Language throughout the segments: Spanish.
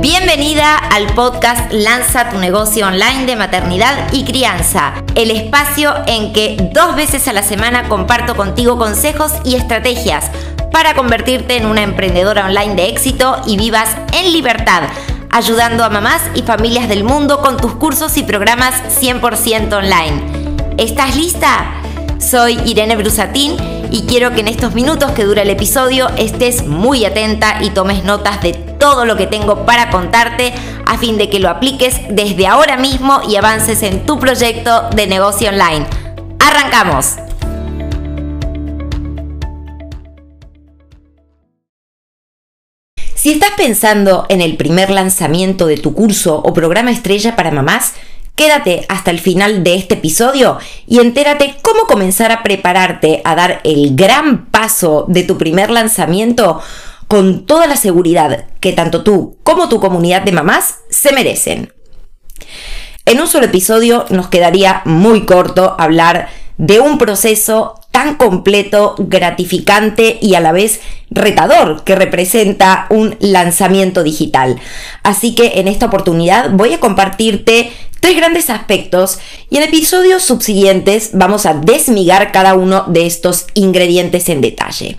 Bienvenida al podcast Lanza tu negocio online de maternidad y crianza, el espacio en que dos veces a la semana comparto contigo consejos y estrategias para convertirte en una emprendedora online de éxito y vivas en libertad, ayudando a mamás y familias del mundo con tus cursos y programas 100% online. ¿Estás lista? Soy Irene Brusatín y quiero que en estos minutos que dura el episodio estés muy atenta y tomes notas de todo lo que tengo para contarte a fin de que lo apliques desde ahora mismo y avances en tu proyecto de negocio online. ¡Arrancamos! Si estás pensando en el primer lanzamiento de tu curso o programa estrella para mamás, Quédate hasta el final de este episodio y entérate cómo comenzar a prepararte a dar el gran paso de tu primer lanzamiento con toda la seguridad que tanto tú como tu comunidad de mamás se merecen. En un solo episodio nos quedaría muy corto hablar de un proceso tan completo, gratificante y a la vez retador que representa un lanzamiento digital. Así que en esta oportunidad voy a compartirte tres grandes aspectos y en episodios subsiguientes vamos a desmigar cada uno de estos ingredientes en detalle.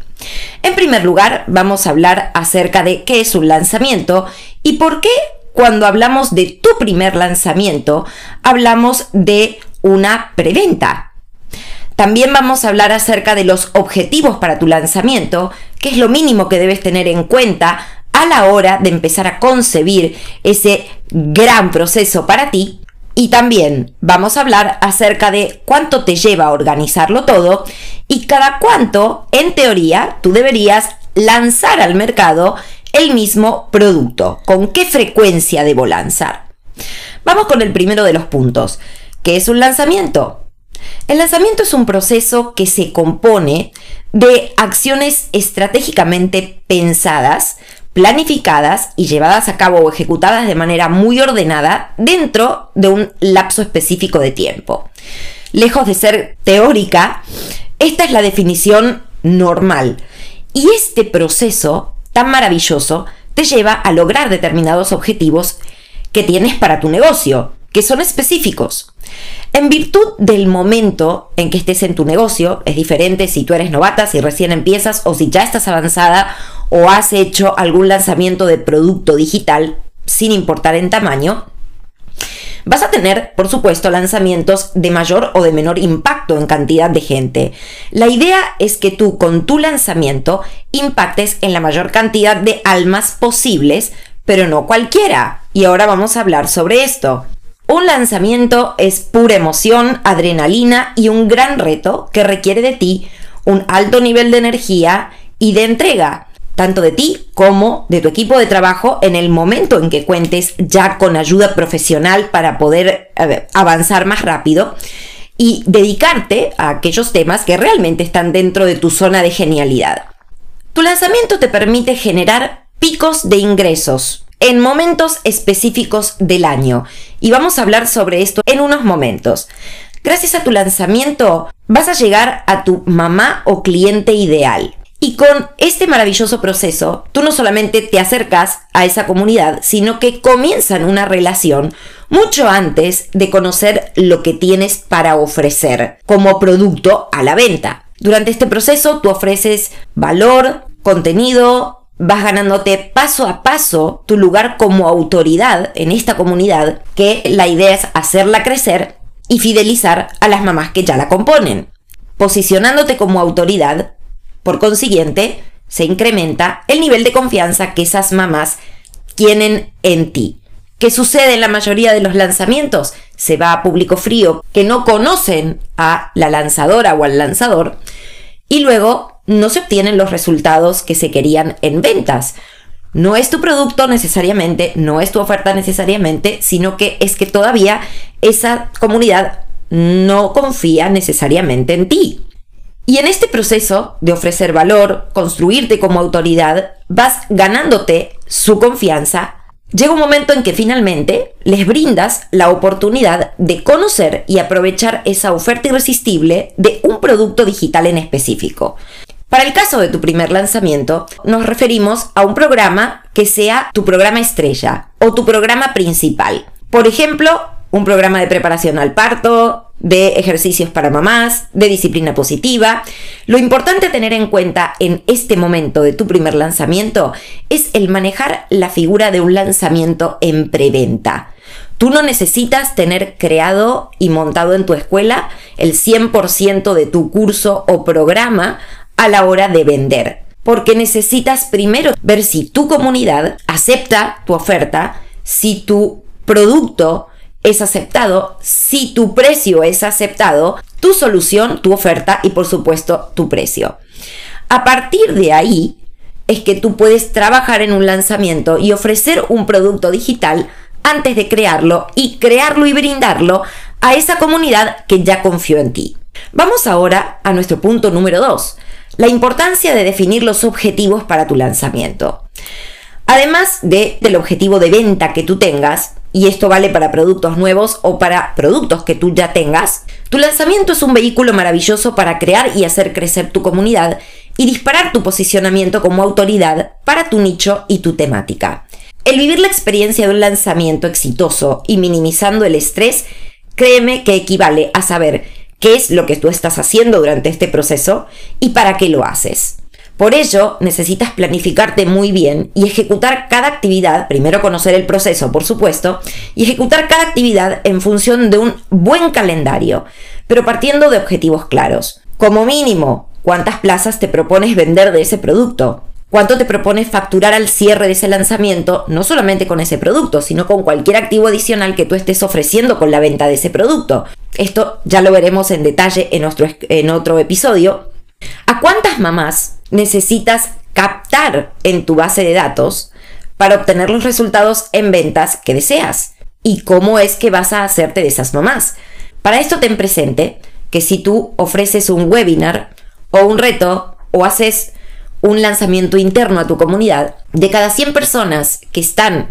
En primer lugar, vamos a hablar acerca de qué es un lanzamiento y por qué cuando hablamos de tu primer lanzamiento hablamos de una preventa. También vamos a hablar acerca de los objetivos para tu lanzamiento, que es lo mínimo que debes tener en cuenta a la hora de empezar a concebir ese gran proceso para ti. Y también vamos a hablar acerca de cuánto te lleva a organizarlo todo y cada cuánto, en teoría, tú deberías lanzar al mercado el mismo producto. ¿Con qué frecuencia debo lanzar? Vamos con el primero de los puntos. ¿Qué es un lanzamiento? El lanzamiento es un proceso que se compone de acciones estratégicamente pensadas, planificadas y llevadas a cabo o ejecutadas de manera muy ordenada dentro de un lapso específico de tiempo. Lejos de ser teórica, esta es la definición normal. Y este proceso tan maravilloso te lleva a lograr determinados objetivos que tienes para tu negocio, que son específicos. En virtud del momento en que estés en tu negocio, es diferente si tú eres novata, si recién empiezas o si ya estás avanzada o has hecho algún lanzamiento de producto digital, sin importar en tamaño, Vas a tener, por supuesto, lanzamientos de mayor o de menor impacto en cantidad de gente. La idea es que tú con tu lanzamiento impactes en la mayor cantidad de almas posibles, pero no cualquiera. Y ahora vamos a hablar sobre esto. Un lanzamiento es pura emoción, adrenalina y un gran reto que requiere de ti un alto nivel de energía y de entrega, tanto de ti como de tu equipo de trabajo en el momento en que cuentes ya con ayuda profesional para poder avanzar más rápido y dedicarte a aquellos temas que realmente están dentro de tu zona de genialidad. Tu lanzamiento te permite generar picos de ingresos en momentos específicos del año. Y vamos a hablar sobre esto en unos momentos. Gracias a tu lanzamiento vas a llegar a tu mamá o cliente ideal. Y con este maravilloso proceso, tú no solamente te acercas a esa comunidad, sino que comienzan una relación mucho antes de conocer lo que tienes para ofrecer como producto a la venta. Durante este proceso tú ofreces valor, contenido, vas ganándote paso a paso tu lugar como autoridad en esta comunidad, que la idea es hacerla crecer y fidelizar a las mamás que ya la componen. Posicionándote como autoridad, por consiguiente, se incrementa el nivel de confianza que esas mamás tienen en ti. ¿Qué sucede en la mayoría de los lanzamientos? Se va a público frío que no conocen a la lanzadora o al lanzador y luego no se obtienen los resultados que se querían en ventas. No es tu producto necesariamente, no es tu oferta necesariamente, sino que es que todavía esa comunidad no confía necesariamente en ti. Y en este proceso de ofrecer valor, construirte como autoridad, vas ganándote su confianza. Llega un momento en que finalmente les brindas la oportunidad de conocer y aprovechar esa oferta irresistible de un producto digital en específico. Para el caso de tu primer lanzamiento, nos referimos a un programa que sea tu programa estrella o tu programa principal. Por ejemplo, un programa de preparación al parto, de ejercicios para mamás, de disciplina positiva. Lo importante a tener en cuenta en este momento de tu primer lanzamiento es el manejar la figura de un lanzamiento en preventa. Tú no necesitas tener creado y montado en tu escuela el 100% de tu curso o programa a la hora de vender, porque necesitas primero ver si tu comunidad acepta tu oferta, si tu producto es aceptado, si tu precio es aceptado, tu solución, tu oferta y por supuesto tu precio. A partir de ahí es que tú puedes trabajar en un lanzamiento y ofrecer un producto digital antes de crearlo y crearlo y brindarlo a esa comunidad que ya confió en ti. Vamos ahora a nuestro punto número 2, la importancia de definir los objetivos para tu lanzamiento. Además de, del objetivo de venta que tú tengas, y esto vale para productos nuevos o para productos que tú ya tengas, tu lanzamiento es un vehículo maravilloso para crear y hacer crecer tu comunidad y disparar tu posicionamiento como autoridad para tu nicho y tu temática. El vivir la experiencia de un lanzamiento exitoso y minimizando el estrés, créeme que equivale a saber qué es lo que tú estás haciendo durante este proceso y para qué lo haces. Por ello, necesitas planificarte muy bien y ejecutar cada actividad, primero conocer el proceso, por supuesto, y ejecutar cada actividad en función de un buen calendario, pero partiendo de objetivos claros. Como mínimo, ¿cuántas plazas te propones vender de ese producto? ¿Cuánto te propones facturar al cierre de ese lanzamiento, no solamente con ese producto, sino con cualquier activo adicional que tú estés ofreciendo con la venta de ese producto? Esto ya lo veremos en detalle en, en otro episodio. ¿A cuántas mamás necesitas captar en tu base de datos para obtener los resultados en ventas que deseas. ¿Y cómo es que vas a hacerte de esas mamás? Para esto ten presente que si tú ofreces un webinar o un reto o haces un lanzamiento interno a tu comunidad, de cada 100 personas que están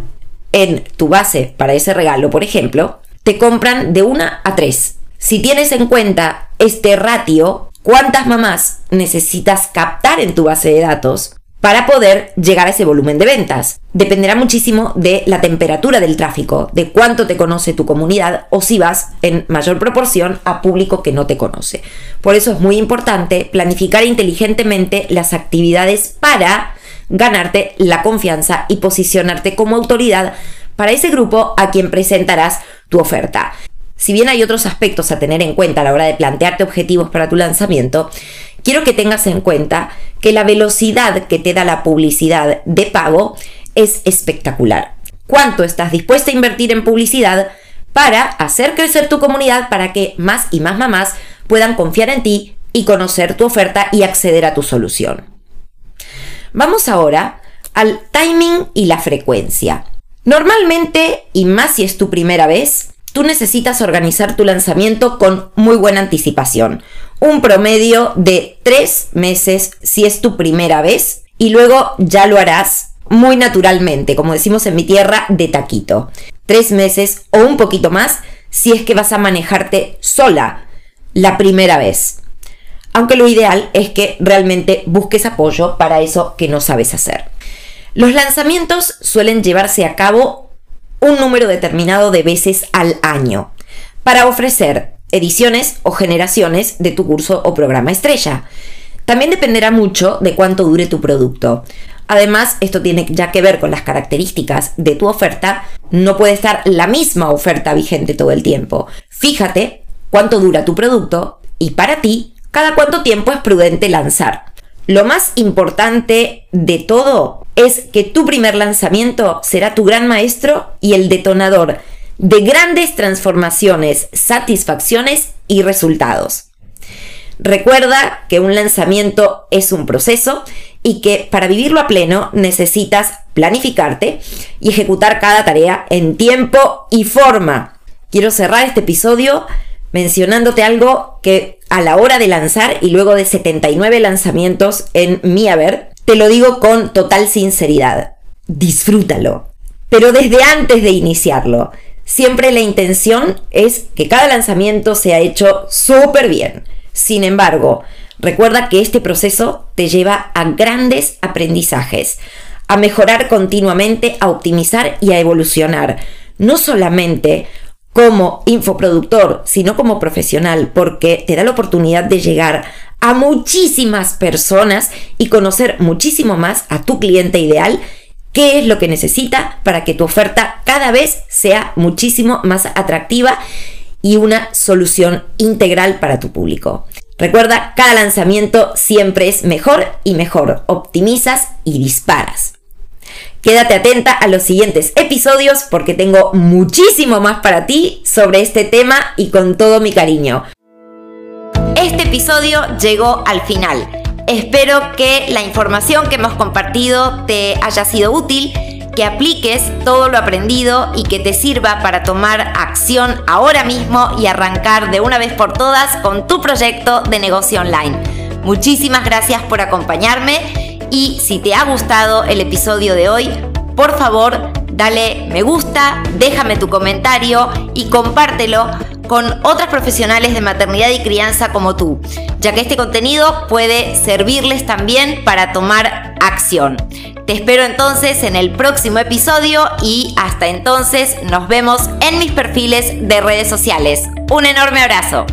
en tu base para ese regalo, por ejemplo, te compran de una a tres. Si tienes en cuenta este ratio, cuántas mamás necesitas captar en tu base de datos para poder llegar a ese volumen de ventas. Dependerá muchísimo de la temperatura del tráfico, de cuánto te conoce tu comunidad o si vas en mayor proporción a público que no te conoce. Por eso es muy importante planificar inteligentemente las actividades para ganarte la confianza y posicionarte como autoridad para ese grupo a quien presentarás tu oferta. Si bien hay otros aspectos a tener en cuenta a la hora de plantearte objetivos para tu lanzamiento, quiero que tengas en cuenta que la velocidad que te da la publicidad de pago es espectacular. ¿Cuánto estás dispuesta a invertir en publicidad para hacer crecer tu comunidad para que más y más mamás puedan confiar en ti y conocer tu oferta y acceder a tu solución? Vamos ahora al timing y la frecuencia. Normalmente, y más si es tu primera vez, tú necesitas organizar tu lanzamiento con muy buena anticipación. Un promedio de tres meses si es tu primera vez y luego ya lo harás muy naturalmente, como decimos en mi tierra, de taquito. Tres meses o un poquito más si es que vas a manejarte sola la primera vez. Aunque lo ideal es que realmente busques apoyo para eso que no sabes hacer. Los lanzamientos suelen llevarse a cabo un número determinado de veces al año para ofrecer ediciones o generaciones de tu curso o programa estrella. También dependerá mucho de cuánto dure tu producto. Además, esto tiene ya que ver con las características de tu oferta. No puede estar la misma oferta vigente todo el tiempo. Fíjate cuánto dura tu producto y para ti, cada cuánto tiempo es prudente lanzar. Lo más importante de todo es que tu primer lanzamiento será tu gran maestro y el detonador de grandes transformaciones, satisfacciones y resultados. Recuerda que un lanzamiento es un proceso y que para vivirlo a pleno necesitas planificarte y ejecutar cada tarea en tiempo y forma. Quiero cerrar este episodio mencionándote algo que a la hora de lanzar y luego de 79 lanzamientos en mi haber, te lo digo con total sinceridad. Disfrútalo. Pero desde antes de iniciarlo, siempre la intención es que cada lanzamiento sea hecho súper bien. Sin embargo, Recuerda que este proceso te lleva a grandes aprendizajes, a mejorar continuamente, a optimizar y a evolucionar. No solamente como infoproductor, sino como profesional, porque te da la oportunidad de llegar a muchísimas personas y conocer muchísimo más a tu cliente ideal, qué es lo que necesita para que tu oferta cada vez sea muchísimo más atractiva y una solución integral para tu público. Recuerda, cada lanzamiento siempre es mejor y mejor. Optimizas y disparas. Quédate atenta a los siguientes episodios porque tengo muchísimo más para ti sobre este tema y con todo mi cariño. Episodio llegó al final. Espero que la información que hemos compartido te haya sido útil, que apliques todo lo aprendido y que te sirva para tomar acción ahora mismo y arrancar de una vez por todas con tu proyecto de negocio online. Muchísimas gracias por acompañarme y si te ha gustado el episodio de hoy, por favor dale me gusta, déjame tu comentario y compártelo con otras profesionales de maternidad y crianza como tú, ya que este contenido puede servirles también para tomar acción. Te espero entonces en el próximo episodio y hasta entonces nos vemos en mis perfiles de redes sociales. Un enorme abrazo.